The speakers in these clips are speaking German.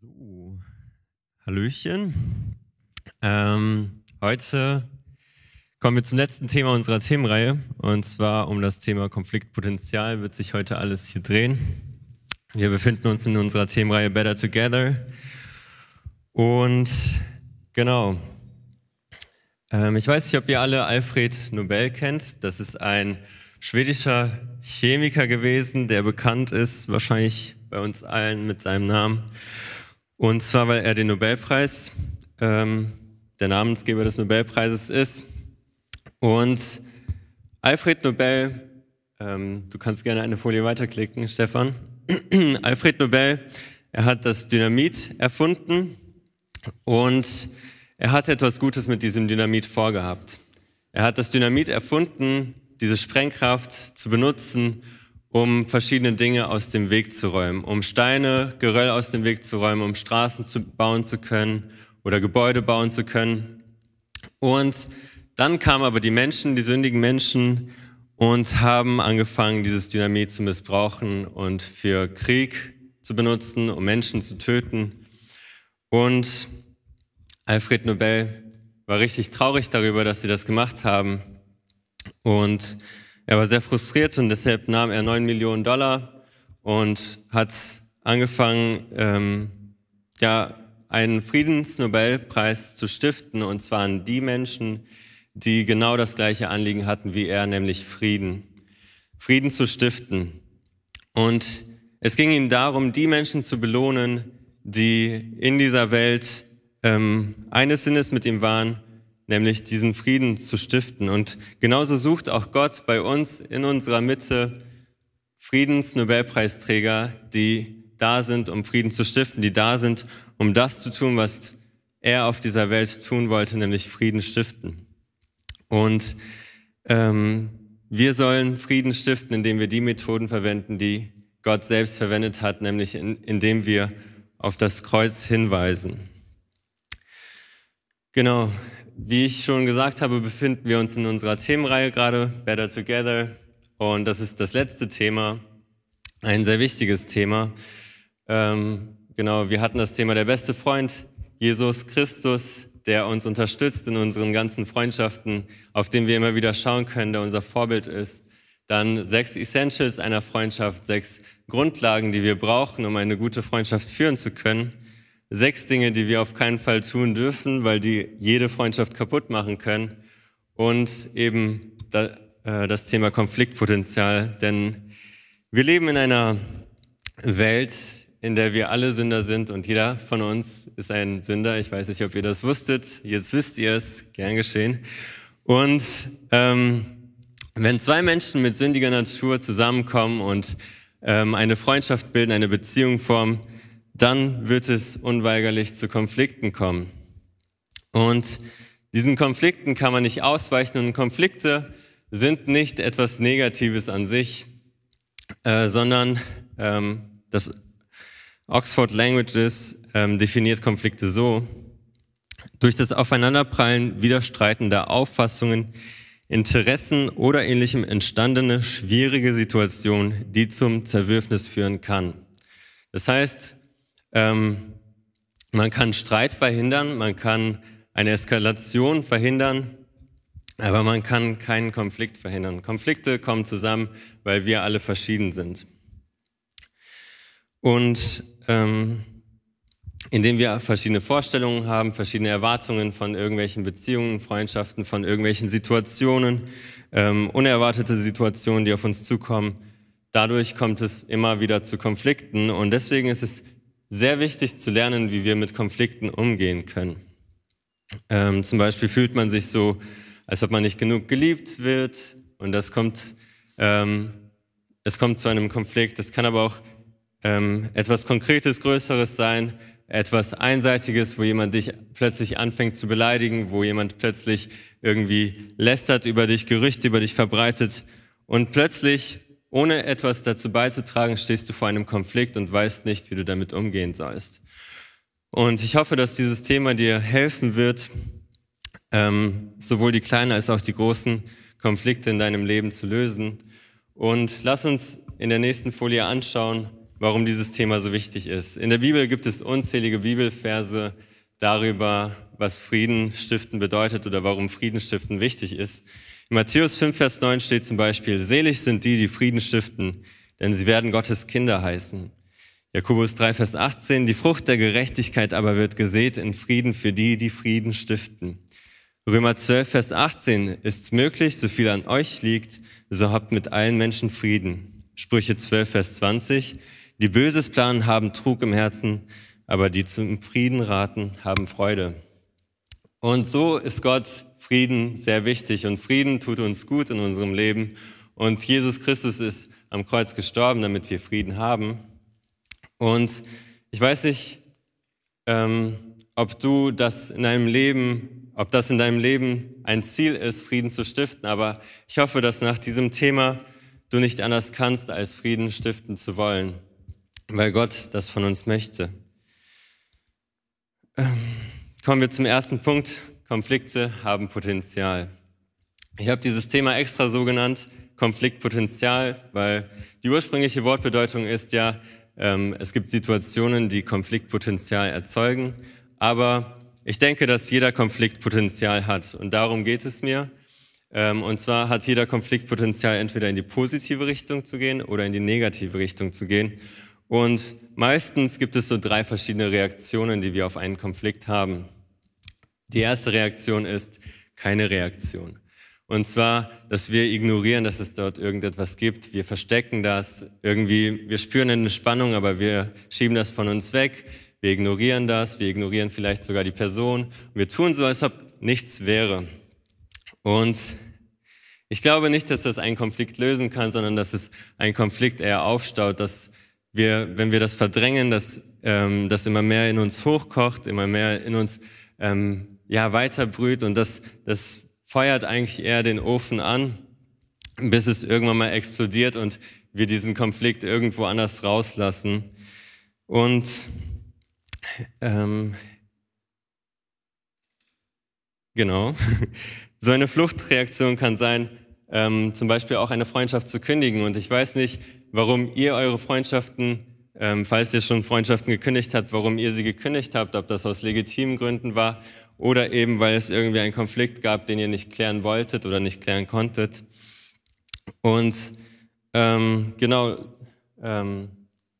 So, Hallöchen. Ähm, heute kommen wir zum letzten Thema unserer Themenreihe und zwar um das Thema Konfliktpotenzial wird sich heute alles hier drehen. Wir befinden uns in unserer Themenreihe Better Together und genau. Ähm, ich weiß nicht, ob ihr alle Alfred Nobel kennt. Das ist ein schwedischer Chemiker gewesen, der bekannt ist, wahrscheinlich bei uns allen mit seinem Namen. Und zwar, weil er den Nobelpreis, ähm, der Namensgeber des Nobelpreises ist. Und Alfred Nobel, ähm, du kannst gerne eine Folie weiterklicken, Stefan. Alfred Nobel, er hat das Dynamit erfunden und er hat etwas Gutes mit diesem Dynamit vorgehabt. Er hat das Dynamit erfunden, diese Sprengkraft zu benutzen, um verschiedene Dinge aus dem Weg zu räumen, um Steine, Geröll aus dem Weg zu räumen, um Straßen zu bauen zu können oder Gebäude bauen zu können. Und dann kamen aber die Menschen, die sündigen Menschen, und haben angefangen, dieses Dynamit zu missbrauchen und für Krieg zu benutzen, um Menschen zu töten. Und Alfred Nobel war richtig traurig darüber, dass sie das gemacht haben. Und er war sehr frustriert und deshalb nahm er neun Millionen Dollar und hat angefangen, ähm, ja, einen Friedensnobelpreis zu stiften, und zwar an die Menschen, die genau das gleiche Anliegen hatten wie er, nämlich Frieden. Frieden zu stiften. Und es ging ihm darum, die Menschen zu belohnen, die in dieser Welt ähm, eines Sinnes mit ihm waren nämlich diesen Frieden zu stiften. Und genauso sucht auch Gott bei uns in unserer Mitte Friedensnobelpreisträger, die da sind, um Frieden zu stiften, die da sind, um das zu tun, was er auf dieser Welt tun wollte, nämlich Frieden stiften. Und ähm, wir sollen Frieden stiften, indem wir die Methoden verwenden, die Gott selbst verwendet hat, nämlich in, indem wir auf das Kreuz hinweisen. Genau, wie ich schon gesagt habe, befinden wir uns in unserer Themenreihe gerade, Better Together. Und das ist das letzte Thema, ein sehr wichtiges Thema. Ähm, genau, wir hatten das Thema der beste Freund, Jesus Christus, der uns unterstützt in unseren ganzen Freundschaften, auf den wir immer wieder schauen können, der unser Vorbild ist. Dann sechs Essentials einer Freundschaft, sechs Grundlagen, die wir brauchen, um eine gute Freundschaft führen zu können sechs Dinge, die wir auf keinen Fall tun dürfen, weil die jede Freundschaft kaputt machen können. Und eben äh, das Thema Konfliktpotenzial. Denn wir leben in einer Welt, in der wir alle Sünder sind und jeder von uns ist ein Sünder. Ich weiß nicht, ob ihr das wusstet. Jetzt wisst ihr es. Gern geschehen. Und ähm, wenn zwei Menschen mit sündiger Natur zusammenkommen und ähm, eine Freundschaft bilden, eine Beziehung formen, dann wird es unweigerlich zu Konflikten kommen. Und diesen Konflikten kann man nicht ausweichen und Konflikte sind nicht etwas Negatives an sich, äh, sondern ähm, das Oxford Languages ähm, definiert Konflikte so, durch das Aufeinanderprallen widerstreitender Auffassungen, Interessen oder ähnlichem entstandene schwierige Situation, die zum Zerwürfnis führen kann. Das heißt, ähm, man kann Streit verhindern, man kann eine Eskalation verhindern, aber man kann keinen Konflikt verhindern. Konflikte kommen zusammen, weil wir alle verschieden sind. Und ähm, indem wir verschiedene Vorstellungen haben, verschiedene Erwartungen von irgendwelchen Beziehungen, Freundschaften, von irgendwelchen Situationen, ähm, unerwartete Situationen, die auf uns zukommen, dadurch kommt es immer wieder zu Konflikten. Und deswegen ist es sehr wichtig zu lernen, wie wir mit Konflikten umgehen können. Ähm, zum Beispiel fühlt man sich so, als ob man nicht genug geliebt wird und das kommt, ähm, es kommt zu einem Konflikt. Es kann aber auch ähm, etwas Konkretes, Größeres sein, etwas Einseitiges, wo jemand dich plötzlich anfängt zu beleidigen, wo jemand plötzlich irgendwie lästert über dich, Gerüchte über dich verbreitet und plötzlich ohne etwas dazu beizutragen, stehst du vor einem Konflikt und weißt nicht, wie du damit umgehen sollst. Und ich hoffe, dass dieses Thema dir helfen wird, ähm, sowohl die kleinen als auch die großen Konflikte in deinem Leben zu lösen. Und lass uns in der nächsten Folie anschauen, warum dieses Thema so wichtig ist. In der Bibel gibt es unzählige Bibelverse darüber, was Frieden stiften bedeutet oder warum Frieden stiften wichtig ist. In Matthäus 5, Vers 9 steht zum Beispiel, selig sind die, die Frieden stiften, denn sie werden Gottes Kinder heißen. Jakobus 3, Vers 18, die Frucht der Gerechtigkeit aber wird gesät in Frieden für die, die Frieden stiften. Römer 12, Vers 18, ist's möglich, so viel an euch liegt, so habt mit allen Menschen Frieden. Sprüche 12, Vers 20, die Böses planen, haben Trug im Herzen, aber die zum Frieden raten, haben Freude. Und so ist Gott Frieden sehr wichtig und Frieden tut uns gut in unserem Leben. Und Jesus Christus ist am Kreuz gestorben, damit wir Frieden haben. Und ich weiß nicht, ähm, ob du das in deinem Leben, ob das in deinem Leben ein Ziel ist, Frieden zu stiften, aber ich hoffe, dass nach diesem Thema du nicht anders kannst, als Frieden stiften zu wollen, weil Gott das von uns möchte. Ähm, kommen wir zum ersten Punkt. Konflikte haben Potenzial. Ich habe dieses Thema extra so genannt, Konfliktpotenzial, weil die ursprüngliche Wortbedeutung ist ja, ähm, es gibt Situationen, die Konfliktpotenzial erzeugen, aber ich denke, dass jeder Konfliktpotenzial hat und darum geht es mir. Ähm, und zwar hat jeder Konfliktpotenzial entweder in die positive Richtung zu gehen oder in die negative Richtung zu gehen. Und meistens gibt es so drei verschiedene Reaktionen, die wir auf einen Konflikt haben. Die erste Reaktion ist keine Reaktion. Und zwar, dass wir ignorieren, dass es dort irgendetwas gibt. Wir verstecken das irgendwie. Wir spüren eine Spannung, aber wir schieben das von uns weg. Wir ignorieren das. Wir ignorieren vielleicht sogar die Person. Wir tun so, als ob nichts wäre. Und ich glaube nicht, dass das einen Konflikt lösen kann, sondern dass es einen Konflikt eher aufstaut, dass wir, wenn wir das verdrängen, dass ähm, das immer mehr in uns hochkocht, immer mehr in uns ähm, ja weiter brüht und das, das feuert eigentlich eher den Ofen an, bis es irgendwann mal explodiert und wir diesen Konflikt irgendwo anders rauslassen. Und ähm, genau, so eine Fluchtreaktion kann sein, ähm, zum Beispiel auch eine Freundschaft zu kündigen. Und ich weiß nicht, warum ihr eure Freundschaften, ähm, falls ihr schon Freundschaften gekündigt habt, warum ihr sie gekündigt habt, ob das aus legitimen Gründen war oder eben, weil es irgendwie einen Konflikt gab, den ihr nicht klären wolltet oder nicht klären konntet. Und ähm, genau, ähm,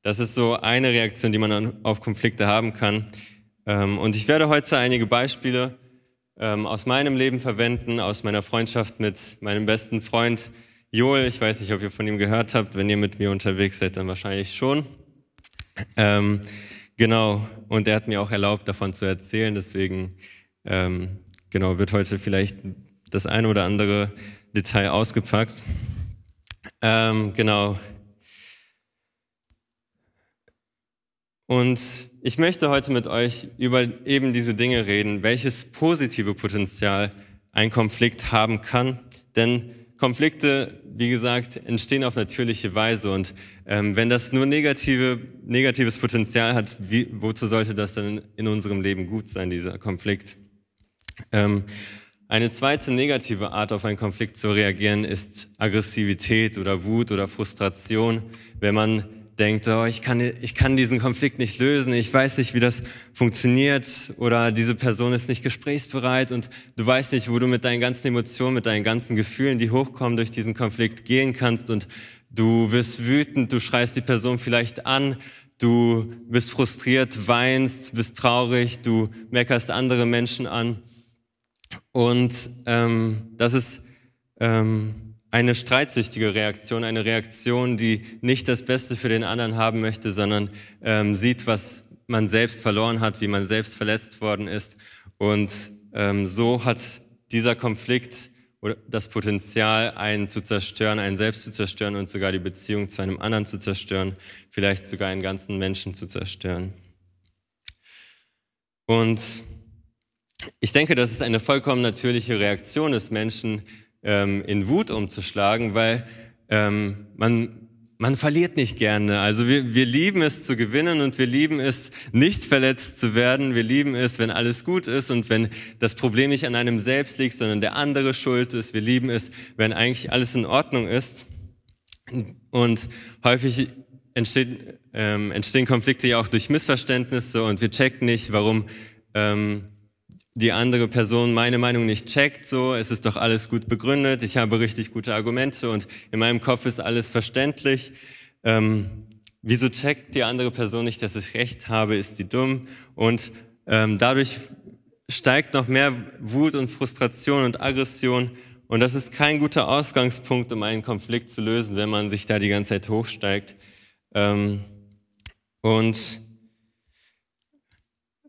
das ist so eine Reaktion, die man auf Konflikte haben kann. Ähm, und ich werde heute einige Beispiele ähm, aus meinem Leben verwenden, aus meiner Freundschaft mit meinem besten Freund Joel. Ich weiß nicht, ob ihr von ihm gehört habt. Wenn ihr mit mir unterwegs seid, dann wahrscheinlich schon. Ähm, genau, und er hat mir auch erlaubt, davon zu erzählen. Deswegen ähm, genau, wird heute vielleicht das eine oder andere Detail ausgepackt. Ähm, genau. Und ich möchte heute mit euch über eben diese Dinge reden, welches positive Potenzial ein Konflikt haben kann. Denn Konflikte, wie gesagt, entstehen auf natürliche Weise. Und ähm, wenn das nur negative, negatives Potenzial hat, wie, wozu sollte das dann in unserem Leben gut sein, dieser Konflikt? Ähm, eine zweite negative Art auf einen Konflikt zu reagieren ist Aggressivität oder Wut oder Frustration, wenn man denkt, oh, ich, kann, ich kann diesen Konflikt nicht lösen, ich weiß nicht, wie das funktioniert oder diese Person ist nicht gesprächsbereit und du weißt nicht, wo du mit deinen ganzen Emotionen, mit deinen ganzen Gefühlen, die hochkommen, durch diesen Konflikt gehen kannst und du wirst wütend, du schreist die Person vielleicht an, du bist frustriert, weinst, bist traurig, du meckerst andere Menschen an. Und ähm, das ist ähm, eine streitsüchtige Reaktion, eine Reaktion, die nicht das Beste für den anderen haben möchte, sondern ähm, sieht, was man selbst verloren hat, wie man selbst verletzt worden ist. Und ähm, so hat dieser Konflikt das Potenzial, einen zu zerstören, einen selbst zu zerstören und sogar die Beziehung zu einem anderen zu zerstören, vielleicht sogar einen ganzen Menschen zu zerstören. Und ich denke, das ist eine vollkommen natürliche Reaktion des Menschen, ähm, in Wut umzuschlagen, weil ähm, man, man verliert nicht gerne. Also wir, wir lieben es zu gewinnen und wir lieben es, nicht verletzt zu werden. Wir lieben es, wenn alles gut ist und wenn das Problem nicht an einem selbst liegt, sondern der andere schuld ist. Wir lieben es, wenn eigentlich alles in Ordnung ist. Und häufig entsteht, ähm, entstehen Konflikte ja auch durch Missverständnisse und wir checken nicht, warum ähm, die andere Person meine Meinung nicht checkt. So, es ist doch alles gut begründet, ich habe richtig gute Argumente und in meinem Kopf ist alles verständlich. Ähm, wieso checkt die andere Person nicht, dass ich recht habe? Ist die dumm? Und ähm, dadurch steigt noch mehr Wut und Frustration und Aggression. Und das ist kein guter Ausgangspunkt, um einen Konflikt zu lösen, wenn man sich da die ganze Zeit hochsteigt. Ähm, und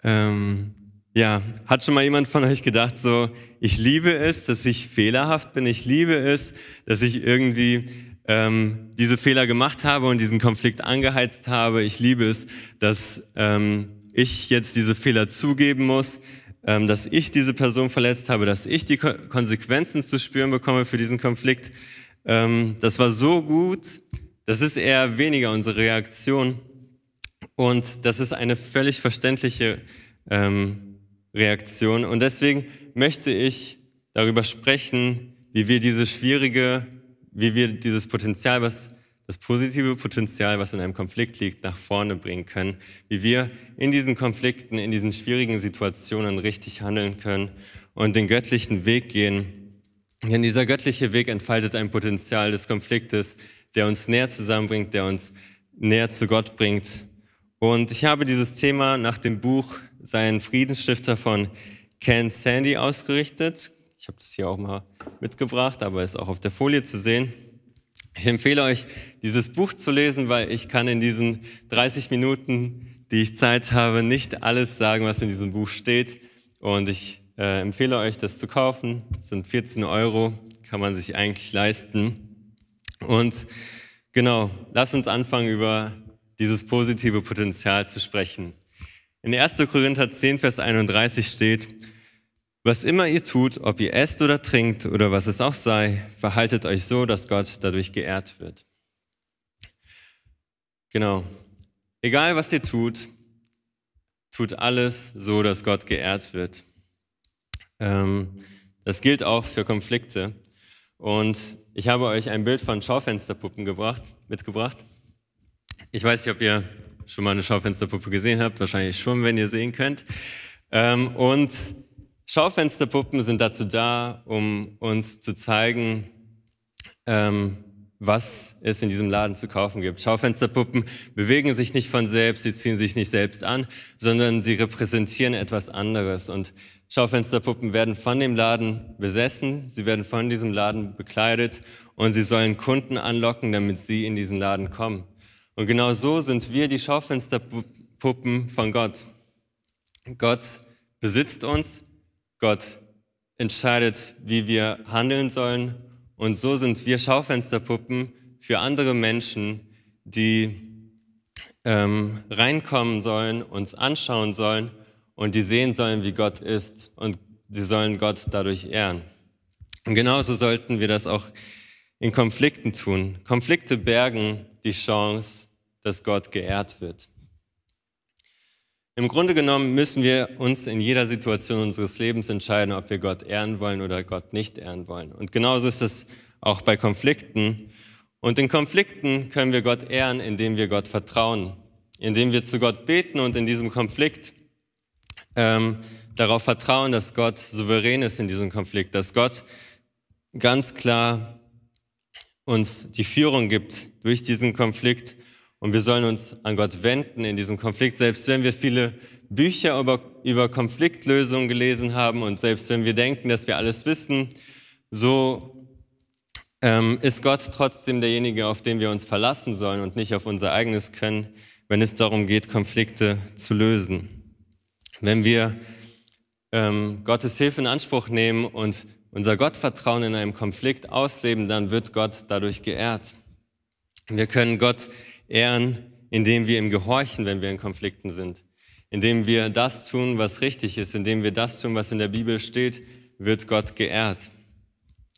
ähm, ja, hat schon mal jemand von euch gedacht, so, ich liebe es, dass ich fehlerhaft bin, ich liebe es, dass ich irgendwie ähm, diese Fehler gemacht habe und diesen Konflikt angeheizt habe. Ich liebe es, dass ähm, ich jetzt diese Fehler zugeben muss, ähm, dass ich diese Person verletzt habe, dass ich die Ko Konsequenzen zu spüren bekomme für diesen Konflikt. Ähm, das war so gut, das ist eher weniger unsere Reaktion. Und das ist eine völlig verständliche ähm, Reaktion. Und deswegen möchte ich darüber sprechen, wie wir diese schwierige, wie wir dieses Potenzial, was das positive Potenzial, was in einem Konflikt liegt, nach vorne bringen können, wie wir in diesen Konflikten, in diesen schwierigen Situationen richtig handeln können und den göttlichen Weg gehen. Denn dieser göttliche Weg entfaltet ein Potenzial des Konfliktes, der uns näher zusammenbringt, der uns näher zu Gott bringt. Und ich habe dieses Thema nach dem Buch Sein Friedensstifter von Ken Sandy ausgerichtet. Ich habe das hier auch mal mitgebracht, aber ist auch auf der Folie zu sehen. Ich empfehle euch, dieses Buch zu lesen, weil ich kann in diesen 30 Minuten, die ich Zeit habe, nicht alles sagen, was in diesem Buch steht. Und ich äh, empfehle euch, das zu kaufen. Das sind 14 Euro, kann man sich eigentlich leisten. Und genau, lasst uns anfangen, über dieses positive Potenzial zu sprechen. In 1. Korinther 10, Vers 31 steht, was immer ihr tut, ob ihr esst oder trinkt oder was es auch sei, verhaltet euch so, dass Gott dadurch geehrt wird. Genau. Egal was ihr tut, tut alles so, dass Gott geehrt wird. Ähm, das gilt auch für Konflikte. Und ich habe euch ein Bild von Schaufensterpuppen gebracht, mitgebracht. Ich weiß nicht, ob ihr schon mal eine Schaufensterpuppe gesehen habt, wahrscheinlich schon, wenn ihr sehen könnt. Ähm, und Schaufensterpuppen sind dazu da, um uns zu zeigen, ähm, was es in diesem Laden zu kaufen gibt. Schaufensterpuppen bewegen sich nicht von selbst, sie ziehen sich nicht selbst an, sondern sie repräsentieren etwas anderes. Und Schaufensterpuppen werden von dem Laden besessen, sie werden von diesem Laden bekleidet und sie sollen Kunden anlocken, damit sie in diesen Laden kommen. Und genau so sind wir die Schaufensterpuppen von Gott. Gott besitzt uns Gott entscheidet, wie wir handeln sollen. Und so sind wir Schaufensterpuppen für andere Menschen, die ähm, reinkommen sollen, uns anschauen sollen und die sehen sollen, wie Gott ist. Und sie sollen Gott dadurch ehren. Und genauso sollten wir das auch in Konflikten tun. Konflikte bergen die Chance, dass Gott geehrt wird. Im Grunde genommen müssen wir uns in jeder Situation unseres Lebens entscheiden, ob wir Gott ehren wollen oder Gott nicht ehren wollen. Und genauso ist es auch bei Konflikten. Und in Konflikten können wir Gott ehren, indem wir Gott vertrauen, indem wir zu Gott beten und in diesem Konflikt ähm, darauf vertrauen, dass Gott souverän ist in diesem Konflikt, dass Gott ganz klar uns die Führung gibt durch diesen Konflikt und wir sollen uns an Gott wenden in diesem Konflikt, selbst wenn wir viele Bücher über, über Konfliktlösungen gelesen haben und selbst wenn wir denken, dass wir alles wissen, so ähm, ist Gott trotzdem derjenige, auf den wir uns verlassen sollen und nicht auf unser eigenes Können, wenn es darum geht, Konflikte zu lösen. Wenn wir ähm, Gottes Hilfe in Anspruch nehmen und unser Gottvertrauen in einem Konflikt ausleben, dann wird Gott dadurch geehrt. Wir können Gott ehren, indem wir ihm gehorchen, wenn wir in Konflikten sind. Indem wir das tun, was richtig ist, indem wir das tun, was in der Bibel steht, wird Gott geehrt.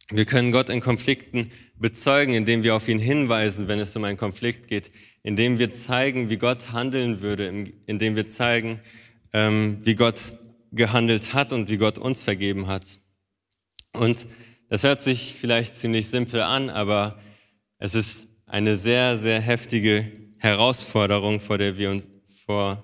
Wir können Gott in Konflikten bezeugen, indem wir auf ihn hinweisen, wenn es um einen Konflikt geht, indem wir zeigen, wie Gott handeln würde, indem wir zeigen, ähm, wie Gott gehandelt hat und wie Gott uns vergeben hat. Und das hört sich vielleicht ziemlich simpel an, aber es ist eine sehr, sehr heftige Herausforderung, vor der wir uns, vor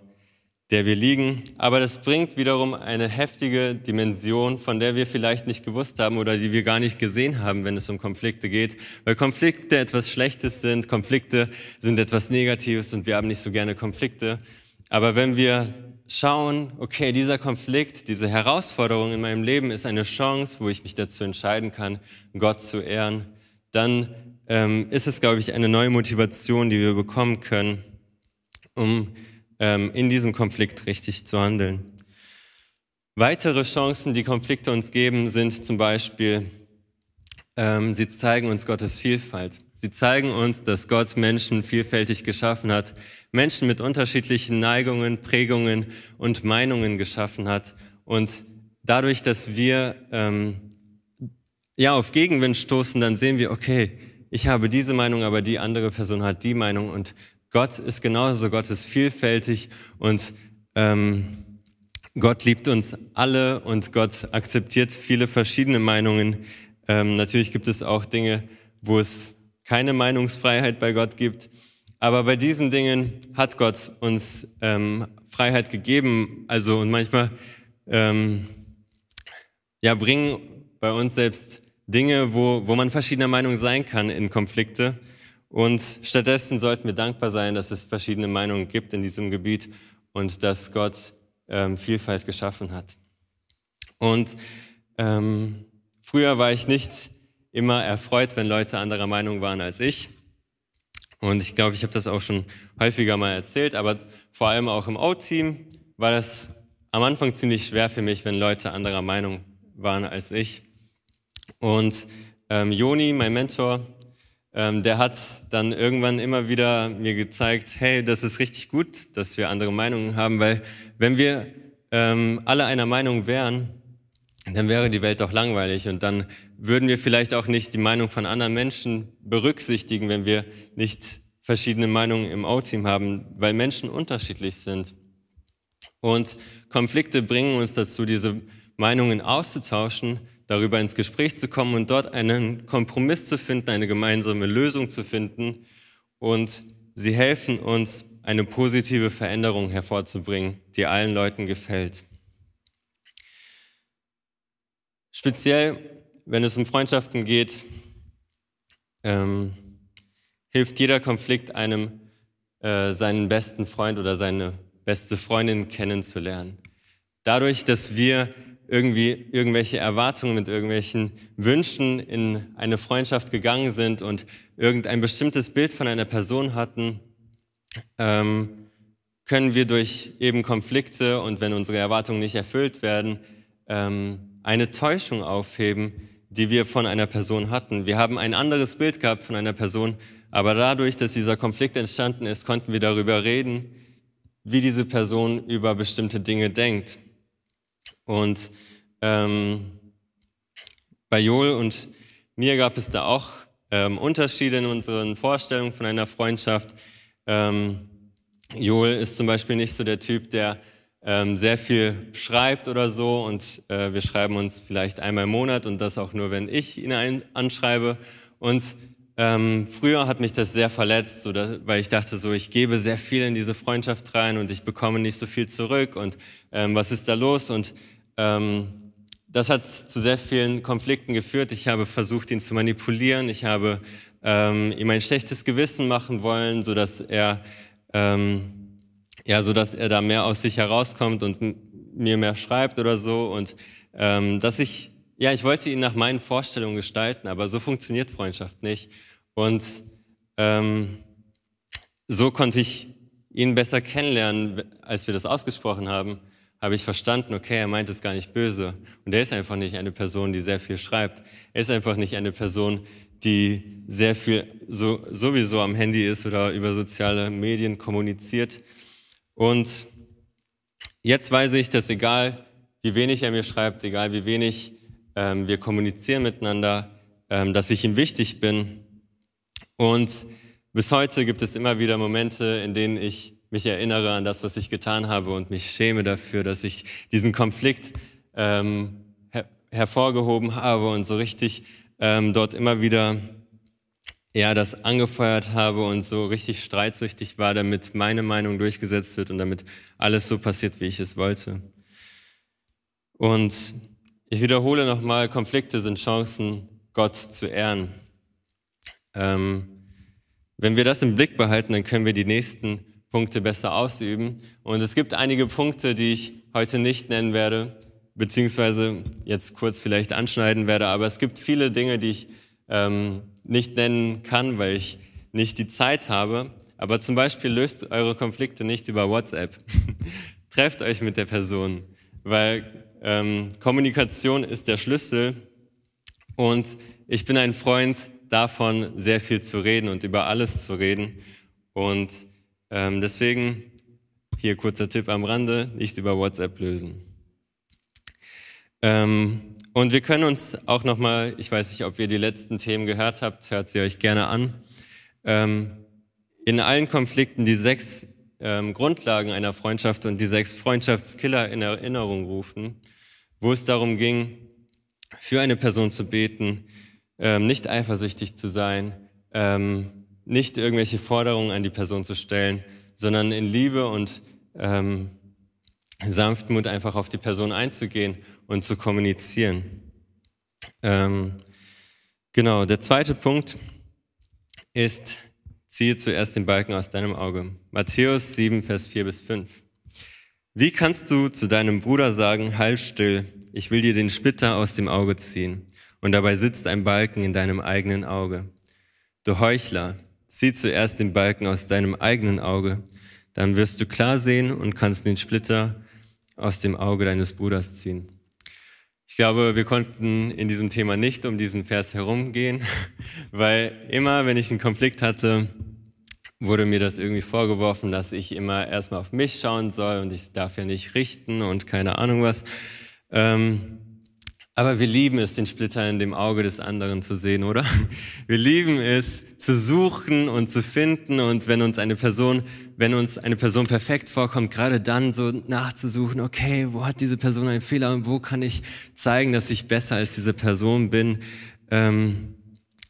der wir liegen. Aber das bringt wiederum eine heftige Dimension, von der wir vielleicht nicht gewusst haben oder die wir gar nicht gesehen haben, wenn es um Konflikte geht. Weil Konflikte etwas Schlechtes sind, Konflikte sind etwas Negatives und wir haben nicht so gerne Konflikte. Aber wenn wir schauen, okay, dieser Konflikt, diese Herausforderung in meinem Leben ist eine Chance, wo ich mich dazu entscheiden kann, Gott zu ehren, dann ähm, ist es, glaube ich, eine neue Motivation, die wir bekommen können, um ähm, in diesem Konflikt richtig zu handeln. Weitere Chancen, die Konflikte uns geben, sind zum Beispiel, ähm, sie zeigen uns Gottes Vielfalt. Sie zeigen uns, dass Gott Menschen vielfältig geschaffen hat, Menschen mit unterschiedlichen Neigungen, Prägungen und Meinungen geschaffen hat. Und dadurch, dass wir ähm, ja auf Gegenwind stoßen, dann sehen wir, okay, ich habe diese Meinung, aber die andere Person hat die Meinung und Gott ist genauso, Gott ist vielfältig und ähm, Gott liebt uns alle und Gott akzeptiert viele verschiedene Meinungen. Ähm, natürlich gibt es auch Dinge, wo es keine Meinungsfreiheit bei Gott gibt. Aber bei diesen Dingen hat Gott uns ähm, Freiheit gegeben. Also und manchmal ähm, ja, bringen bei uns selbst Dinge, wo, wo man verschiedener Meinung sein kann in Konflikte. Und stattdessen sollten wir dankbar sein, dass es verschiedene Meinungen gibt in diesem Gebiet und dass Gott ähm, Vielfalt geschaffen hat. Und ähm, früher war ich nicht immer erfreut, wenn Leute anderer Meinung waren als ich. Und ich glaube, ich habe das auch schon häufiger mal erzählt, aber vor allem auch im O-Team war das am Anfang ziemlich schwer für mich, wenn Leute anderer Meinung waren als ich. Und ähm, Joni, mein Mentor, ähm, der hat dann irgendwann immer wieder mir gezeigt, hey, das ist richtig gut, dass wir andere Meinungen haben, weil wenn wir ähm, alle einer Meinung wären, dann wäre die Welt doch langweilig und dann würden wir vielleicht auch nicht die Meinung von anderen Menschen berücksichtigen, wenn wir nicht verschiedene Meinungen im O-Team haben, weil Menschen unterschiedlich sind. Und Konflikte bringen uns dazu, diese Meinungen auszutauschen, darüber ins Gespräch zu kommen und dort einen Kompromiss zu finden, eine gemeinsame Lösung zu finden. Und sie helfen uns, eine positive Veränderung hervorzubringen, die allen Leuten gefällt. Speziell, wenn es um Freundschaften geht, ähm, hilft jeder Konflikt einem, äh, seinen besten Freund oder seine beste Freundin kennenzulernen. Dadurch, dass wir irgendwie irgendwelche Erwartungen mit irgendwelchen Wünschen in eine Freundschaft gegangen sind und irgendein bestimmtes Bild von einer Person hatten, ähm, können wir durch eben Konflikte und wenn unsere Erwartungen nicht erfüllt werden, ähm, eine Täuschung aufheben, die wir von einer Person hatten. Wir haben ein anderes Bild gehabt von einer Person, aber dadurch, dass dieser Konflikt entstanden ist, konnten wir darüber reden, wie diese Person über bestimmte Dinge denkt. Und ähm, bei Joel und mir gab es da auch ähm, Unterschiede in unseren Vorstellungen von einer Freundschaft. Ähm, Joel ist zum Beispiel nicht so der Typ, der ähm, sehr viel schreibt oder so und äh, wir schreiben uns vielleicht einmal im Monat und das auch nur, wenn ich ihn ein, anschreibe. Und ähm, früher hat mich das sehr verletzt, so dass, weil ich dachte so, ich gebe sehr viel in diese Freundschaft rein und ich bekomme nicht so viel zurück und ähm, was ist da los? Und ähm, das hat zu sehr vielen Konflikten geführt. Ich habe versucht, ihn zu manipulieren. Ich habe ähm, ihm ein schlechtes Gewissen machen wollen, so dass er ähm, ja, so dass er da mehr aus sich herauskommt und mir mehr schreibt oder so und ähm, dass ich ja, ich wollte ihn nach meinen Vorstellungen gestalten, aber so funktioniert Freundschaft nicht und ähm, so konnte ich ihn besser kennenlernen, als wir das ausgesprochen haben habe ich verstanden, okay, er meint es gar nicht böse. Und er ist einfach nicht eine Person, die sehr viel schreibt. Er ist einfach nicht eine Person, die sehr viel so, sowieso am Handy ist oder über soziale Medien kommuniziert. Und jetzt weiß ich, dass egal wie wenig er mir schreibt, egal wie wenig ähm, wir kommunizieren miteinander, ähm, dass ich ihm wichtig bin. Und bis heute gibt es immer wieder Momente, in denen ich mich erinnere an das, was ich getan habe und mich schäme dafür, dass ich diesen Konflikt ähm, her hervorgehoben habe und so richtig ähm, dort immer wieder ja, das angefeuert habe und so richtig streitsüchtig war, damit meine Meinung durchgesetzt wird und damit alles so passiert, wie ich es wollte. Und ich wiederhole nochmal, Konflikte sind Chancen, Gott zu ehren. Ähm, wenn wir das im Blick behalten, dann können wir die nächsten Punkte besser ausüben. Und es gibt einige Punkte, die ich heute nicht nennen werde, beziehungsweise jetzt kurz vielleicht anschneiden werde, aber es gibt viele Dinge, die ich ähm, nicht nennen kann, weil ich nicht die Zeit habe. Aber zum Beispiel löst eure Konflikte nicht über WhatsApp. Trefft euch mit der Person, weil ähm, Kommunikation ist der Schlüssel und ich bin ein Freund davon, sehr viel zu reden und über alles zu reden. Und ähm, deswegen hier kurzer Tipp am Rande, nicht über WhatsApp lösen. Ähm, und wir können uns auch nochmal, ich weiß nicht, ob ihr die letzten Themen gehört habt, hört sie euch gerne an. Ähm, in allen Konflikten die sechs ähm, Grundlagen einer Freundschaft und die sechs Freundschaftskiller in Erinnerung rufen, wo es darum ging, für eine Person zu beten, ähm, nicht eifersüchtig zu sein, ähm, nicht irgendwelche Forderungen an die Person zu stellen, sondern in Liebe und ähm, Sanftmut einfach auf die Person einzugehen und zu kommunizieren. Ähm, genau, der zweite Punkt ist, ziehe zuerst den Balken aus deinem Auge. Matthäus 7, Vers 4 bis 5. Wie kannst du zu deinem Bruder sagen, halt still, ich will dir den Splitter aus dem Auge ziehen, und dabei sitzt ein Balken in deinem eigenen Auge? Du Heuchler, zieh zuerst den Balken aus deinem eigenen Auge, dann wirst du klar sehen und kannst den Splitter aus dem Auge deines Bruders ziehen. Ich glaube, wir konnten in diesem Thema nicht um diesen Vers herumgehen, weil immer, wenn ich einen Konflikt hatte, wurde mir das irgendwie vorgeworfen, dass ich immer erstmal auf mich schauen soll und ich darf ja nicht richten und keine Ahnung was. Ähm, aber wir lieben es, den Splitter in dem Auge des anderen zu sehen, oder? Wir lieben es, zu suchen und zu finden und wenn uns eine Person, wenn uns eine Person perfekt vorkommt, gerade dann so nachzusuchen, okay, wo hat diese Person einen Fehler und wo kann ich zeigen, dass ich besser als diese Person bin? Ähm,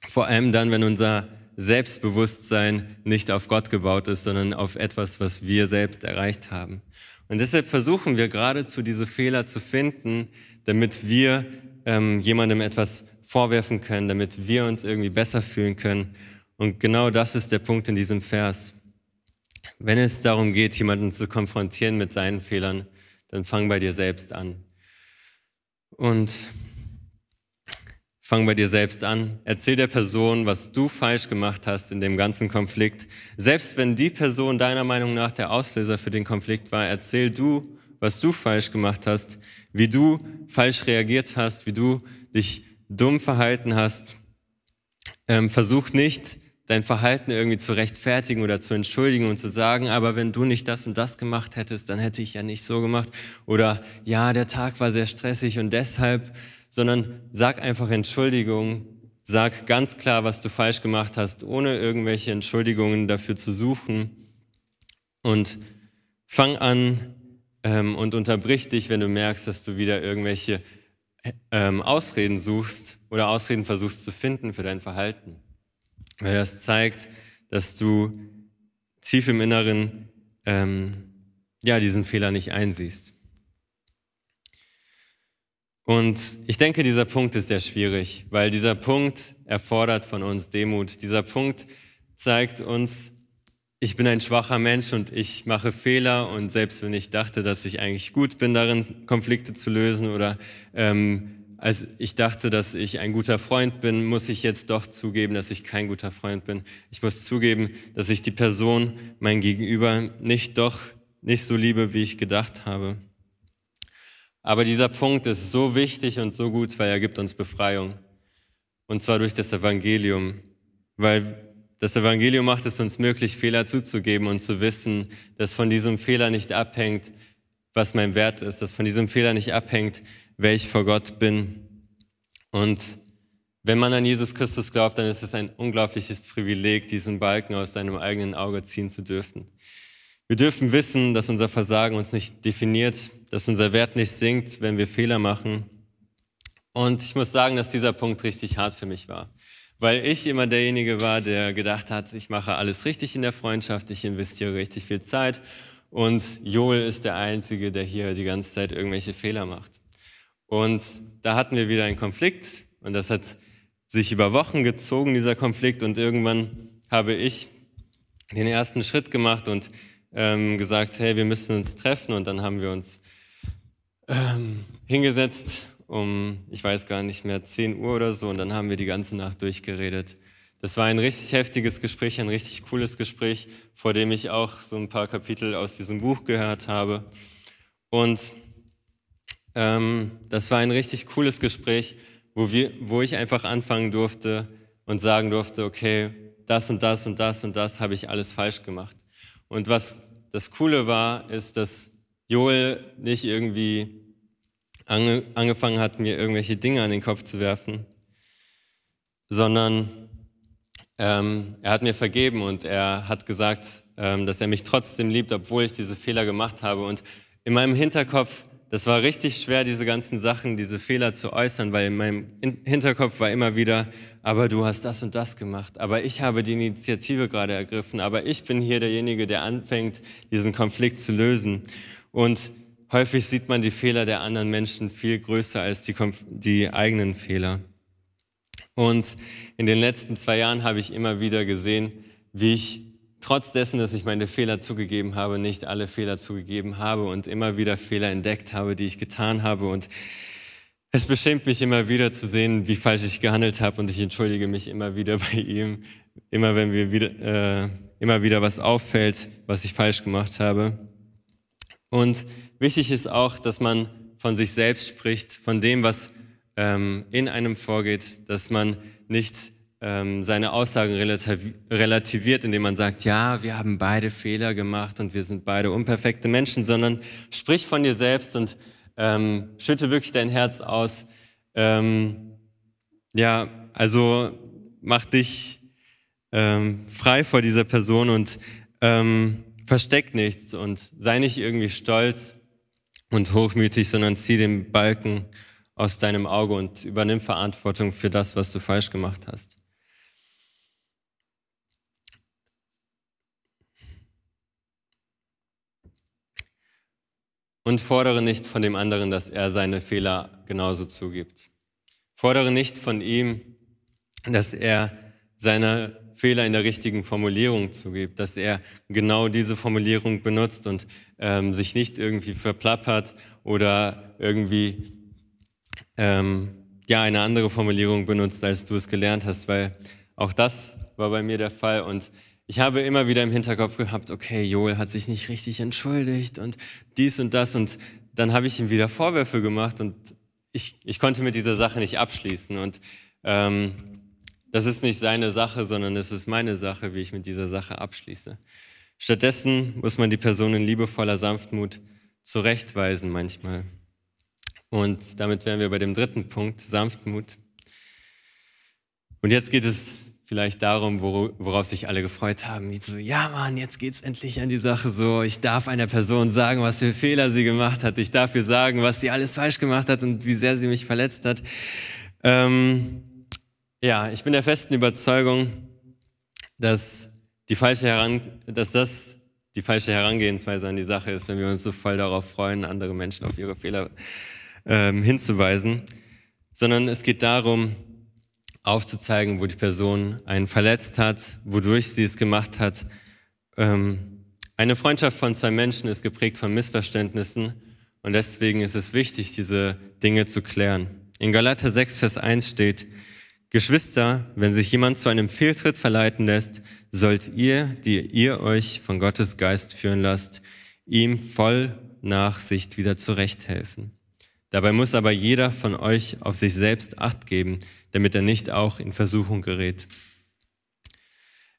vor allem dann, wenn unser Selbstbewusstsein nicht auf Gott gebaut ist, sondern auf etwas, was wir selbst erreicht haben. Und deshalb versuchen wir geradezu diese Fehler zu finden, damit wir ähm, jemandem etwas vorwerfen können, damit wir uns irgendwie besser fühlen können. Und genau das ist der Punkt in diesem Vers. Wenn es darum geht, jemanden zu konfrontieren mit seinen Fehlern, dann fang bei dir selbst an. Und fang bei dir selbst an. Erzähl der Person, was du falsch gemacht hast in dem ganzen Konflikt. Selbst wenn die Person deiner Meinung nach der Auslöser für den Konflikt war, erzähl du, was du falsch gemacht hast wie du falsch reagiert hast, wie du dich dumm verhalten hast. Ähm, versuch nicht, dein Verhalten irgendwie zu rechtfertigen oder zu entschuldigen und zu sagen, aber wenn du nicht das und das gemacht hättest, dann hätte ich ja nicht so gemacht. Oder ja, der Tag war sehr stressig und deshalb, sondern sag einfach Entschuldigung, sag ganz klar, was du falsch gemacht hast, ohne irgendwelche Entschuldigungen dafür zu suchen. Und fang an, ähm, und unterbrich dich, wenn du merkst, dass du wieder irgendwelche ähm, Ausreden suchst oder Ausreden versuchst zu finden für dein Verhalten. Weil das zeigt, dass du tief im Inneren ähm, ja, diesen Fehler nicht einsiehst. Und ich denke, dieser Punkt ist sehr schwierig, weil dieser Punkt erfordert von uns Demut. Dieser Punkt zeigt uns, ich bin ein schwacher Mensch und ich mache Fehler und selbst wenn ich dachte, dass ich eigentlich gut bin darin, Konflikte zu lösen oder ähm, als ich dachte, dass ich ein guter Freund bin, muss ich jetzt doch zugeben, dass ich kein guter Freund bin. Ich muss zugeben, dass ich die Person, mein Gegenüber, nicht doch nicht so liebe, wie ich gedacht habe. Aber dieser Punkt ist so wichtig und so gut, weil er gibt uns Befreiung. Und zwar durch das Evangelium. Weil das Evangelium macht es uns möglich, Fehler zuzugeben und zu wissen, dass von diesem Fehler nicht abhängt, was mein Wert ist, dass von diesem Fehler nicht abhängt, wer ich vor Gott bin. Und wenn man an Jesus Christus glaubt, dann ist es ein unglaubliches Privileg, diesen Balken aus seinem eigenen Auge ziehen zu dürfen. Wir dürfen wissen, dass unser Versagen uns nicht definiert, dass unser Wert nicht sinkt, wenn wir Fehler machen. Und ich muss sagen, dass dieser Punkt richtig hart für mich war weil ich immer derjenige war, der gedacht hat, ich mache alles richtig in der Freundschaft, ich investiere richtig viel Zeit und Joel ist der Einzige, der hier die ganze Zeit irgendwelche Fehler macht. Und da hatten wir wieder einen Konflikt und das hat sich über Wochen gezogen, dieser Konflikt und irgendwann habe ich den ersten Schritt gemacht und ähm, gesagt, hey, wir müssen uns treffen und dann haben wir uns ähm, hingesetzt um, ich weiß gar nicht mehr, 10 Uhr oder so und dann haben wir die ganze Nacht durchgeredet. Das war ein richtig heftiges Gespräch, ein richtig cooles Gespräch, vor dem ich auch so ein paar Kapitel aus diesem Buch gehört habe. Und ähm, das war ein richtig cooles Gespräch, wo, wir, wo ich einfach anfangen durfte und sagen durfte, okay, das und das und das und das habe ich alles falsch gemacht. Und was das Coole war, ist, dass Joel nicht irgendwie ange, angefangen hat, mir irgendwelche Dinge an den Kopf zu werfen, sondern ähm, er hat mir vergeben und er hat gesagt, ähm, dass er mich trotzdem liebt, obwohl ich diese Fehler gemacht habe. Und in meinem Hinterkopf, das war richtig schwer, diese ganzen Sachen, diese Fehler zu äußern, weil in meinem Hinterkopf war immer wieder, aber du hast das und das gemacht, aber ich habe die Initiative gerade ergriffen, aber ich bin hier derjenige, der anfängt, diesen Konflikt zu lösen. Und häufig sieht man die Fehler der anderen Menschen viel größer als die, die eigenen Fehler. Und in den letzten zwei Jahren habe ich immer wieder gesehen, wie ich trotz dessen, dass ich meine Fehler zugegeben habe, nicht alle Fehler zugegeben habe und immer wieder Fehler entdeckt habe, die ich getan habe. Und es beschämt mich immer wieder zu sehen, wie falsch ich gehandelt habe und ich entschuldige mich immer wieder bei ihm, immer wenn mir wieder, äh, immer wieder was auffällt, was ich falsch gemacht habe. Und wichtig ist auch, dass man von sich selbst spricht, von dem, was ähm, in einem vorgeht, dass man nicht ähm, seine Aussagen relativiert, indem man sagt, ja, wir haben beide Fehler gemacht und wir sind beide unperfekte Menschen, sondern sprich von dir selbst und ähm, schütte wirklich dein Herz aus. Ähm, ja, also mach dich ähm, frei vor dieser Person und ähm, versteck nichts und sei nicht irgendwie stolz und hochmütig, sondern zieh den Balken aus deinem Auge und übernimm Verantwortung für das, was du falsch gemacht hast. Und fordere nicht von dem anderen, dass er seine Fehler genauso zugibt. Fordere nicht von ihm, dass er seine Fehler in der richtigen Formulierung zugibt, dass er genau diese Formulierung benutzt und ähm, sich nicht irgendwie verplappert oder irgendwie ähm, ja eine andere Formulierung benutzt, als du es gelernt hast, weil auch das war bei mir der Fall und ich habe immer wieder im Hinterkopf gehabt, okay, Joel hat sich nicht richtig entschuldigt und dies und das und dann habe ich ihm wieder Vorwürfe gemacht und ich, ich konnte mit dieser Sache nicht abschließen und ähm, das ist nicht seine Sache, sondern es ist meine Sache, wie ich mit dieser Sache abschließe. Stattdessen muss man die Person in liebevoller Sanftmut zurechtweisen manchmal. Und damit wären wir bei dem dritten Punkt, Sanftmut. Und jetzt geht es vielleicht darum, worauf sich alle gefreut haben. Wie so, ja Mann, jetzt geht's endlich an die Sache so. Ich darf einer Person sagen, was für Fehler sie gemacht hat. Ich darf ihr sagen, was sie alles falsch gemacht hat und wie sehr sie mich verletzt hat. Ähm, ja, ich bin der festen Überzeugung, dass, die falsche Heran dass das die falsche Herangehensweise an die Sache ist, wenn wir uns so voll darauf freuen, andere Menschen auf ihre Fehler ähm, hinzuweisen, sondern es geht darum, aufzuzeigen, wo die Person einen verletzt hat, wodurch sie es gemacht hat. Ähm, eine Freundschaft von zwei Menschen ist geprägt von Missverständnissen und deswegen ist es wichtig, diese Dinge zu klären. In Galater 6, Vers 1 steht, Geschwister, wenn sich jemand zu einem Fehltritt verleiten lässt, sollt ihr, die ihr euch von Gottes Geist führen lasst, ihm voll Nachsicht wieder zurechthelfen. Dabei muss aber jeder von euch auf sich selbst acht geben, damit er nicht auch in Versuchung gerät.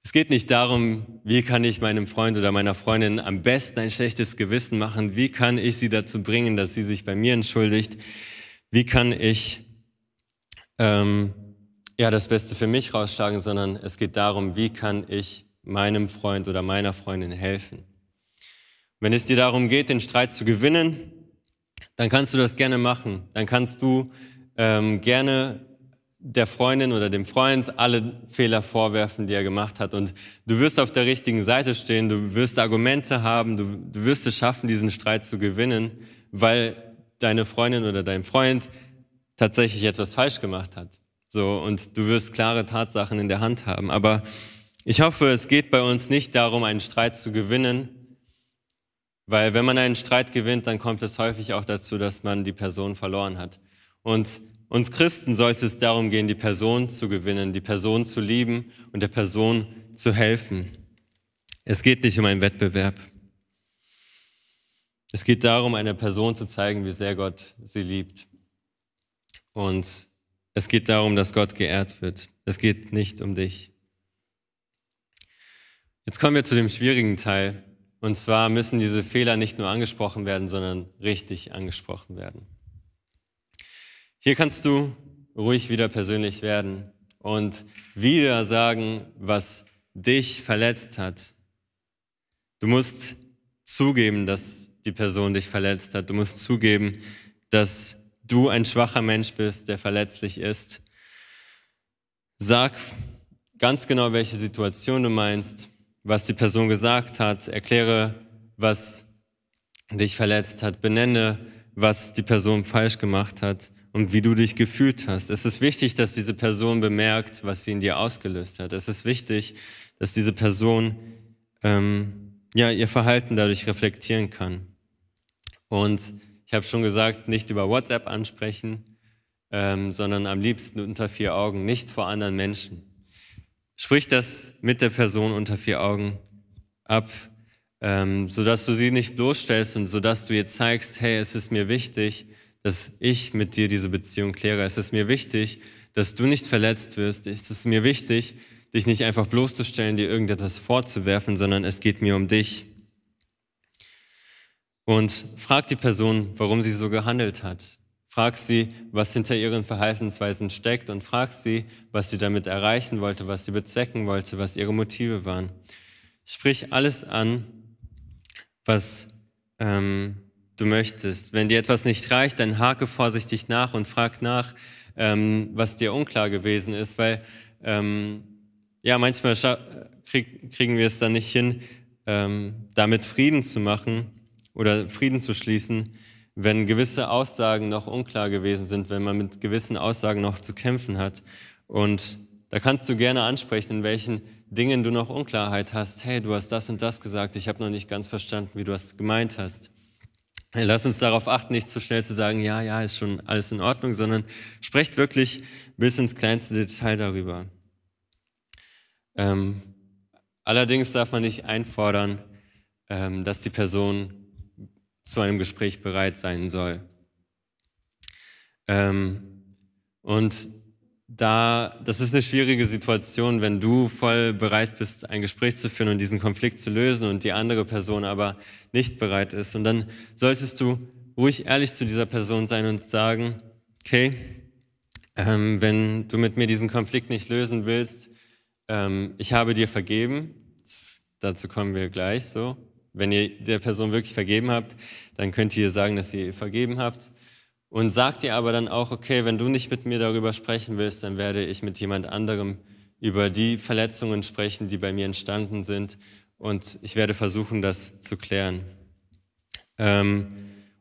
Es geht nicht darum, wie kann ich meinem Freund oder meiner Freundin am besten ein schlechtes Gewissen machen, wie kann ich sie dazu bringen, dass sie sich bei mir entschuldigt, wie kann ich ähm, ja, das Beste für mich rausschlagen, sondern es geht darum, wie kann ich meinem Freund oder meiner Freundin helfen. Wenn es dir darum geht, den Streit zu gewinnen, dann kannst du das gerne machen. Dann kannst du ähm, gerne der Freundin oder dem Freund alle Fehler vorwerfen, die er gemacht hat. Und du wirst auf der richtigen Seite stehen, du wirst Argumente haben, du, du wirst es schaffen, diesen Streit zu gewinnen, weil deine Freundin oder dein Freund tatsächlich etwas falsch gemacht hat. So, und du wirst klare Tatsachen in der Hand haben. Aber ich hoffe, es geht bei uns nicht darum, einen Streit zu gewinnen, weil wenn man einen Streit gewinnt, dann kommt es häufig auch dazu, dass man die Person verloren hat. Und uns Christen sollte es darum gehen, die Person zu gewinnen, die Person zu lieben und der Person zu helfen. Es geht nicht um einen Wettbewerb. Es geht darum, einer Person zu zeigen, wie sehr Gott sie liebt. Und es geht darum, dass Gott geehrt wird. Es geht nicht um dich. Jetzt kommen wir zu dem schwierigen Teil. Und zwar müssen diese Fehler nicht nur angesprochen werden, sondern richtig angesprochen werden. Hier kannst du ruhig wieder persönlich werden und wieder sagen, was dich verletzt hat. Du musst zugeben, dass die Person dich verletzt hat. Du musst zugeben, dass du ein schwacher Mensch bist, der verletzlich ist. Sag ganz genau, welche Situation du meinst was die Person gesagt hat, erkläre, was dich verletzt hat, benenne, was die Person falsch gemacht hat und wie du dich gefühlt hast. Es ist wichtig, dass diese Person bemerkt, was sie in dir ausgelöst hat. Es ist wichtig, dass diese Person ähm, ja ihr Verhalten dadurch reflektieren kann. Und ich habe schon gesagt, nicht über WhatsApp ansprechen, ähm, sondern am liebsten unter vier Augen, nicht vor anderen Menschen. Sprich das mit der Person unter vier Augen ab, ähm, sodass du sie nicht bloßstellst und sodass du ihr zeigst, hey, es ist mir wichtig, dass ich mit dir diese Beziehung kläre. Es ist mir wichtig, dass du nicht verletzt wirst. Es ist mir wichtig, dich nicht einfach bloßzustellen, dir irgendetwas vorzuwerfen, sondern es geht mir um dich. Und frag die Person, warum sie so gehandelt hat. Frag sie, was hinter ihren Verhaltensweisen steckt und frag sie, was sie damit erreichen wollte, was sie bezwecken wollte, was ihre Motive waren. Sprich alles an, was ähm, du möchtest. Wenn dir etwas nicht reicht, dann hake vorsichtig nach und frag nach, ähm, was dir unklar gewesen ist, weil ähm, ja manchmal krieg, kriegen wir es dann nicht hin, ähm, damit Frieden zu machen oder Frieden zu schließen, wenn gewisse Aussagen noch unklar gewesen sind, wenn man mit gewissen Aussagen noch zu kämpfen hat. Und da kannst du gerne ansprechen, in welchen Dingen du noch Unklarheit hast. Hey, du hast das und das gesagt, ich habe noch nicht ganz verstanden, wie du es gemeint hast. Lass uns darauf achten, nicht zu schnell zu sagen, ja, ja, ist schon alles in Ordnung, sondern sprecht wirklich bis ins kleinste Detail darüber. Ähm, allerdings darf man nicht einfordern, ähm, dass die Person zu einem Gespräch bereit sein soll. Ähm, und da, das ist eine schwierige Situation, wenn du voll bereit bist, ein Gespräch zu führen und diesen Konflikt zu lösen und die andere Person aber nicht bereit ist. Und dann solltest du ruhig ehrlich zu dieser Person sein und sagen, okay, ähm, wenn du mit mir diesen Konflikt nicht lösen willst, ähm, ich habe dir vergeben, das, dazu kommen wir gleich so, wenn ihr der Person wirklich vergeben habt, dann könnt ihr sagen, dass ihr vergeben habt. Und sagt ihr aber dann auch, okay, wenn du nicht mit mir darüber sprechen willst, dann werde ich mit jemand anderem über die Verletzungen sprechen, die bei mir entstanden sind. Und ich werde versuchen, das zu klären. Ähm,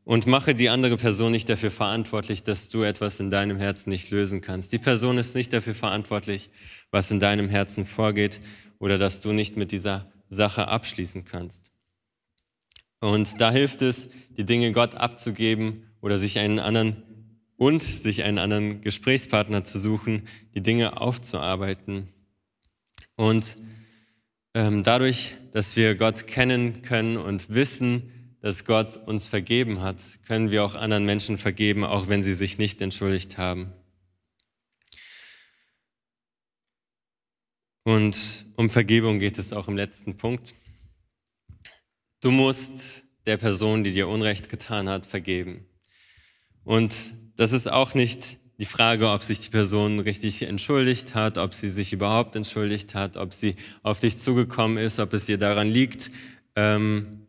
und mache die andere Person nicht dafür verantwortlich, dass du etwas in deinem Herzen nicht lösen kannst. Die Person ist nicht dafür verantwortlich, was in deinem Herzen vorgeht oder dass du nicht mit dieser Sache abschließen kannst. Und da hilft es, die Dinge Gott abzugeben oder sich einen anderen und sich einen anderen Gesprächspartner zu suchen, die Dinge aufzuarbeiten. Und ähm, dadurch, dass wir Gott kennen können und wissen, dass Gott uns vergeben hat, können wir auch anderen Menschen vergeben, auch wenn sie sich nicht entschuldigt haben. Und um Vergebung geht es auch im letzten Punkt. Du musst der Person, die dir Unrecht getan hat, vergeben. Und das ist auch nicht die Frage, ob sich die Person richtig entschuldigt hat, ob sie sich überhaupt entschuldigt hat, ob sie auf dich zugekommen ist, ob es ihr daran liegt, ähm,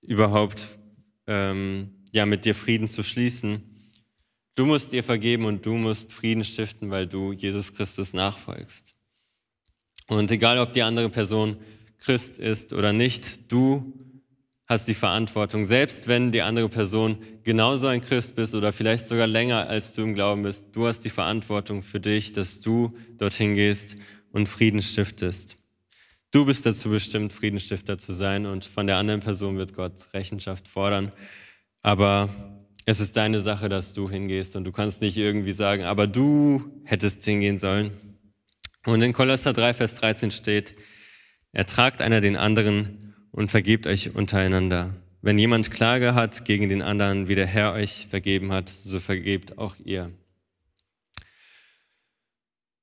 überhaupt ähm, ja mit dir Frieden zu schließen. Du musst ihr vergeben und du musst Frieden stiften, weil du Jesus Christus nachfolgst. Und egal, ob die andere Person Christ ist oder nicht, du hast die Verantwortung. Selbst wenn die andere Person genauso ein Christ bist oder vielleicht sogar länger als du im Glauben bist, du hast die Verantwortung für dich, dass du dorthin gehst und Frieden stiftest. Du bist dazu bestimmt, Friedenstifter zu sein und von der anderen Person wird Gott Rechenschaft fordern. Aber es ist deine Sache, dass du hingehst und du kannst nicht irgendwie sagen, aber du hättest hingehen sollen. Und in Kolosser 3, Vers 13 steht, ertragt einer den anderen und vergebt euch untereinander. Wenn jemand Klage hat gegen den anderen, wie der Herr euch vergeben hat, so vergebt auch ihr.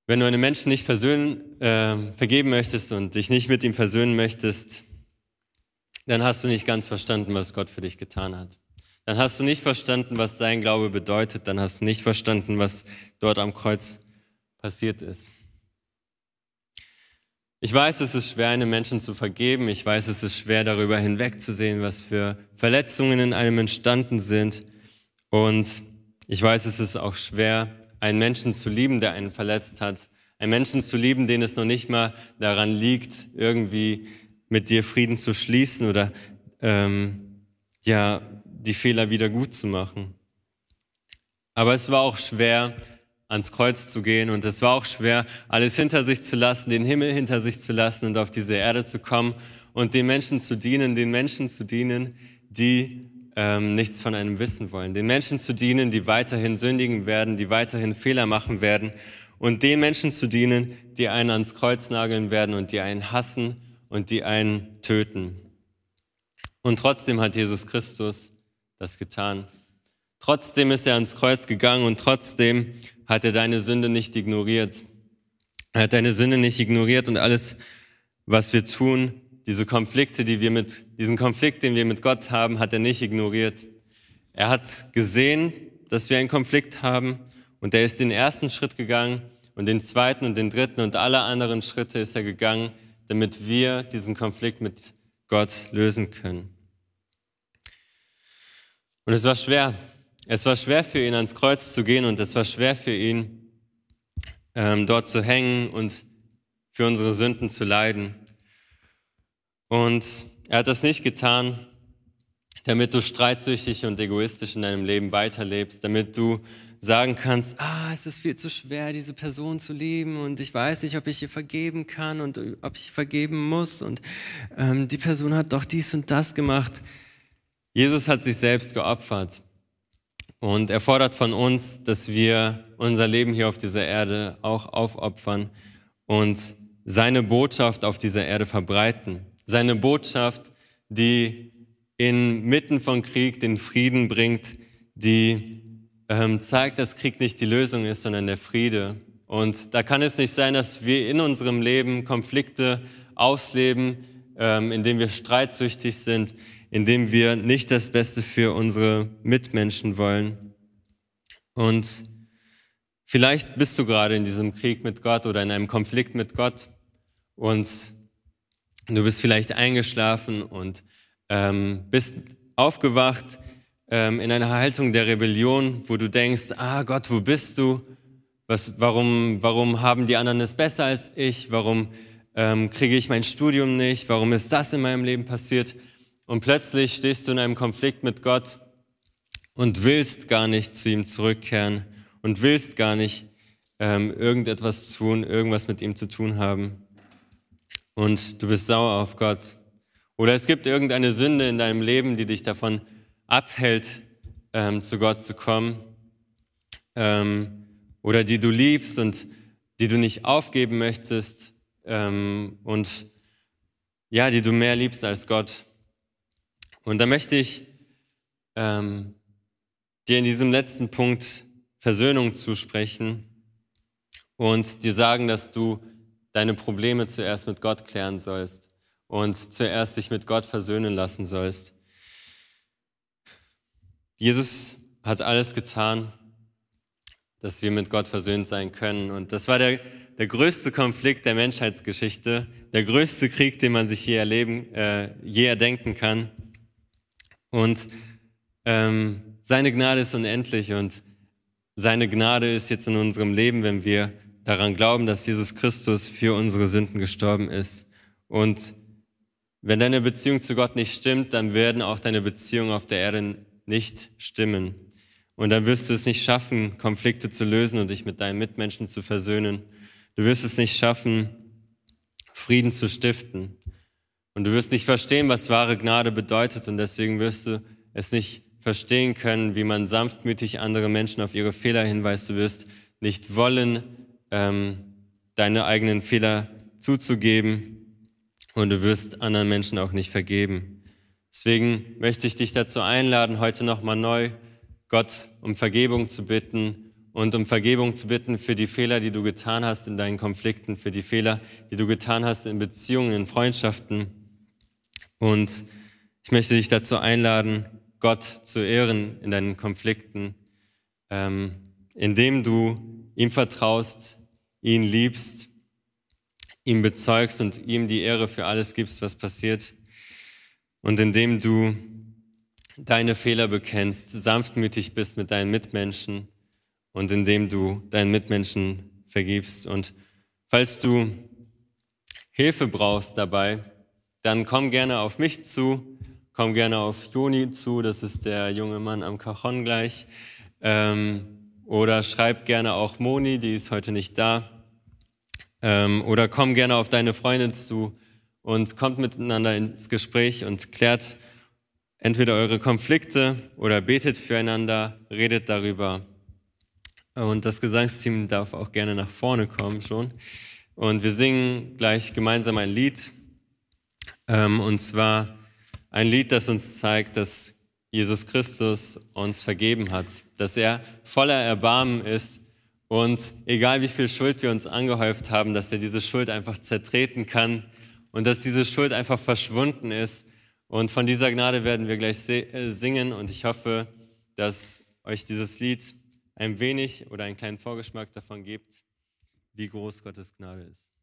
Wenn du einem Menschen nicht versöhnen, äh, vergeben möchtest und dich nicht mit ihm versöhnen möchtest, dann hast du nicht ganz verstanden, was Gott für dich getan hat. Dann hast du nicht verstanden, was sein Glaube bedeutet. Dann hast du nicht verstanden, was dort am Kreuz passiert ist. Ich weiß, es ist schwer, einem Menschen zu vergeben. Ich weiß, es ist schwer, darüber hinwegzusehen, was für Verletzungen in einem entstanden sind. Und ich weiß, es ist auch schwer, einen Menschen zu lieben, der einen verletzt hat. Einen Menschen zu lieben, den es noch nicht mal daran liegt, irgendwie mit dir Frieden zu schließen oder ähm, ja die Fehler wieder gut zu machen. Aber es war auch schwer, ans Kreuz zu gehen und es war auch schwer, alles hinter sich zu lassen, den Himmel hinter sich zu lassen und auf diese Erde zu kommen und den Menschen zu dienen, den Menschen zu dienen, die ähm, nichts von einem wissen wollen. Den Menschen zu dienen, die weiterhin sündigen werden, die weiterhin Fehler machen werden. Und den Menschen zu dienen, die einen ans Kreuz nageln werden und die einen hassen und die einen töten. Und trotzdem hat Jesus Christus das getan. Trotzdem ist er ans Kreuz gegangen und trotzdem hat er deine Sünde nicht ignoriert. Er hat deine Sünde nicht ignoriert und alles, was wir tun, diese Konflikte, die wir mit, diesen Konflikt, den wir mit Gott haben, hat er nicht ignoriert. Er hat gesehen, dass wir einen Konflikt haben und er ist den ersten Schritt gegangen und den zweiten und den dritten und alle anderen Schritte ist er gegangen, damit wir diesen Konflikt mit Gott lösen können. Und es war schwer. Es war schwer für ihn, ans Kreuz zu gehen und es war schwer für ihn, ähm, dort zu hängen und für unsere Sünden zu leiden. Und er hat das nicht getan, damit du streitsüchtig und egoistisch in deinem Leben weiterlebst, damit du sagen kannst, ah, es ist viel zu schwer, diese Person zu lieben und ich weiß nicht, ob ich ihr vergeben kann und ob ich vergeben muss und ähm, die Person hat doch dies und das gemacht. Jesus hat sich selbst geopfert und er fordert von uns, dass wir unser Leben hier auf dieser Erde auch aufopfern und seine Botschaft auf dieser Erde verbreiten seine Botschaft, die inmitten von Krieg den Frieden bringt, die ähm, zeigt, dass Krieg nicht die Lösung ist, sondern der Friede. Und da kann es nicht sein, dass wir in unserem Leben Konflikte ausleben, ähm, indem wir streitsüchtig sind, indem wir nicht das Beste für unsere Mitmenschen wollen. Und vielleicht bist du gerade in diesem Krieg mit Gott oder in einem Konflikt mit Gott und Du bist vielleicht eingeschlafen und ähm, bist aufgewacht ähm, in einer Haltung der Rebellion, wo du denkst, ah Gott, wo bist du? Was, warum, warum haben die anderen es besser als ich? Warum ähm, kriege ich mein Studium nicht? Warum ist das in meinem Leben passiert? Und plötzlich stehst du in einem Konflikt mit Gott und willst gar nicht zu ihm zurückkehren und willst gar nicht ähm, irgendetwas tun, irgendwas mit ihm zu tun haben und du bist sauer auf Gott. Oder es gibt irgendeine Sünde in deinem Leben, die dich davon abhält, ähm, zu Gott zu kommen. Ähm, oder die du liebst und die du nicht aufgeben möchtest ähm, und ja, die du mehr liebst als Gott. Und da möchte ich ähm, dir in diesem letzten Punkt Versöhnung zusprechen und dir sagen, dass du deine Probleme zuerst mit Gott klären sollst und zuerst dich mit Gott versöhnen lassen sollst. Jesus hat alles getan, dass wir mit Gott versöhnt sein können. Und das war der, der größte Konflikt der Menschheitsgeschichte, der größte Krieg, den man sich je erleben, äh, je erdenken kann. Und ähm, seine Gnade ist unendlich und seine Gnade ist jetzt in unserem Leben, wenn wir daran glauben, dass Jesus Christus für unsere Sünden gestorben ist. Und wenn deine Beziehung zu Gott nicht stimmt, dann werden auch deine Beziehungen auf der Erde nicht stimmen. Und dann wirst du es nicht schaffen, Konflikte zu lösen und dich mit deinen Mitmenschen zu versöhnen. Du wirst es nicht schaffen, Frieden zu stiften. Und du wirst nicht verstehen, was wahre Gnade bedeutet. Und deswegen wirst du es nicht verstehen können, wie man sanftmütig andere Menschen auf ihre Fehler hinweist. Du wirst nicht wollen, ähm, deine eigenen Fehler zuzugeben. Und du wirst anderen Menschen auch nicht vergeben. Deswegen möchte ich dich dazu einladen, heute nochmal neu Gott um Vergebung zu bitten und um Vergebung zu bitten für die Fehler, die du getan hast in deinen Konflikten, für die Fehler, die du getan hast in Beziehungen, in Freundschaften. Und ich möchte dich dazu einladen, Gott zu ehren in deinen Konflikten, ähm, indem du ihm vertraust, ihn liebst, ihm bezeugst und ihm die Ehre für alles gibst, was passiert. Und indem du deine Fehler bekennst, sanftmütig bist mit deinen Mitmenschen und indem du deinen Mitmenschen vergibst. Und falls du Hilfe brauchst dabei, dann komm gerne auf mich zu, komm gerne auf Joni zu, das ist der junge Mann am Cajon gleich. Ähm, oder schreib gerne auch Moni, die ist heute nicht da. Ähm, oder komm gerne auf deine Freundin zu und kommt miteinander ins Gespräch und klärt entweder eure Konflikte oder betet füreinander, redet darüber. Und das Gesangsteam darf auch gerne nach vorne kommen schon. Und wir singen gleich gemeinsam ein Lied. Ähm, und zwar ein Lied, das uns zeigt, dass Jesus Christus uns vergeben hat, dass er voller Erbarmen ist und egal wie viel Schuld wir uns angehäuft haben, dass er diese Schuld einfach zertreten kann und dass diese Schuld einfach verschwunden ist und von dieser Gnade werden wir gleich äh, singen und ich hoffe, dass euch dieses Lied ein wenig oder einen kleinen Vorgeschmack davon gibt, wie groß Gottes Gnade ist.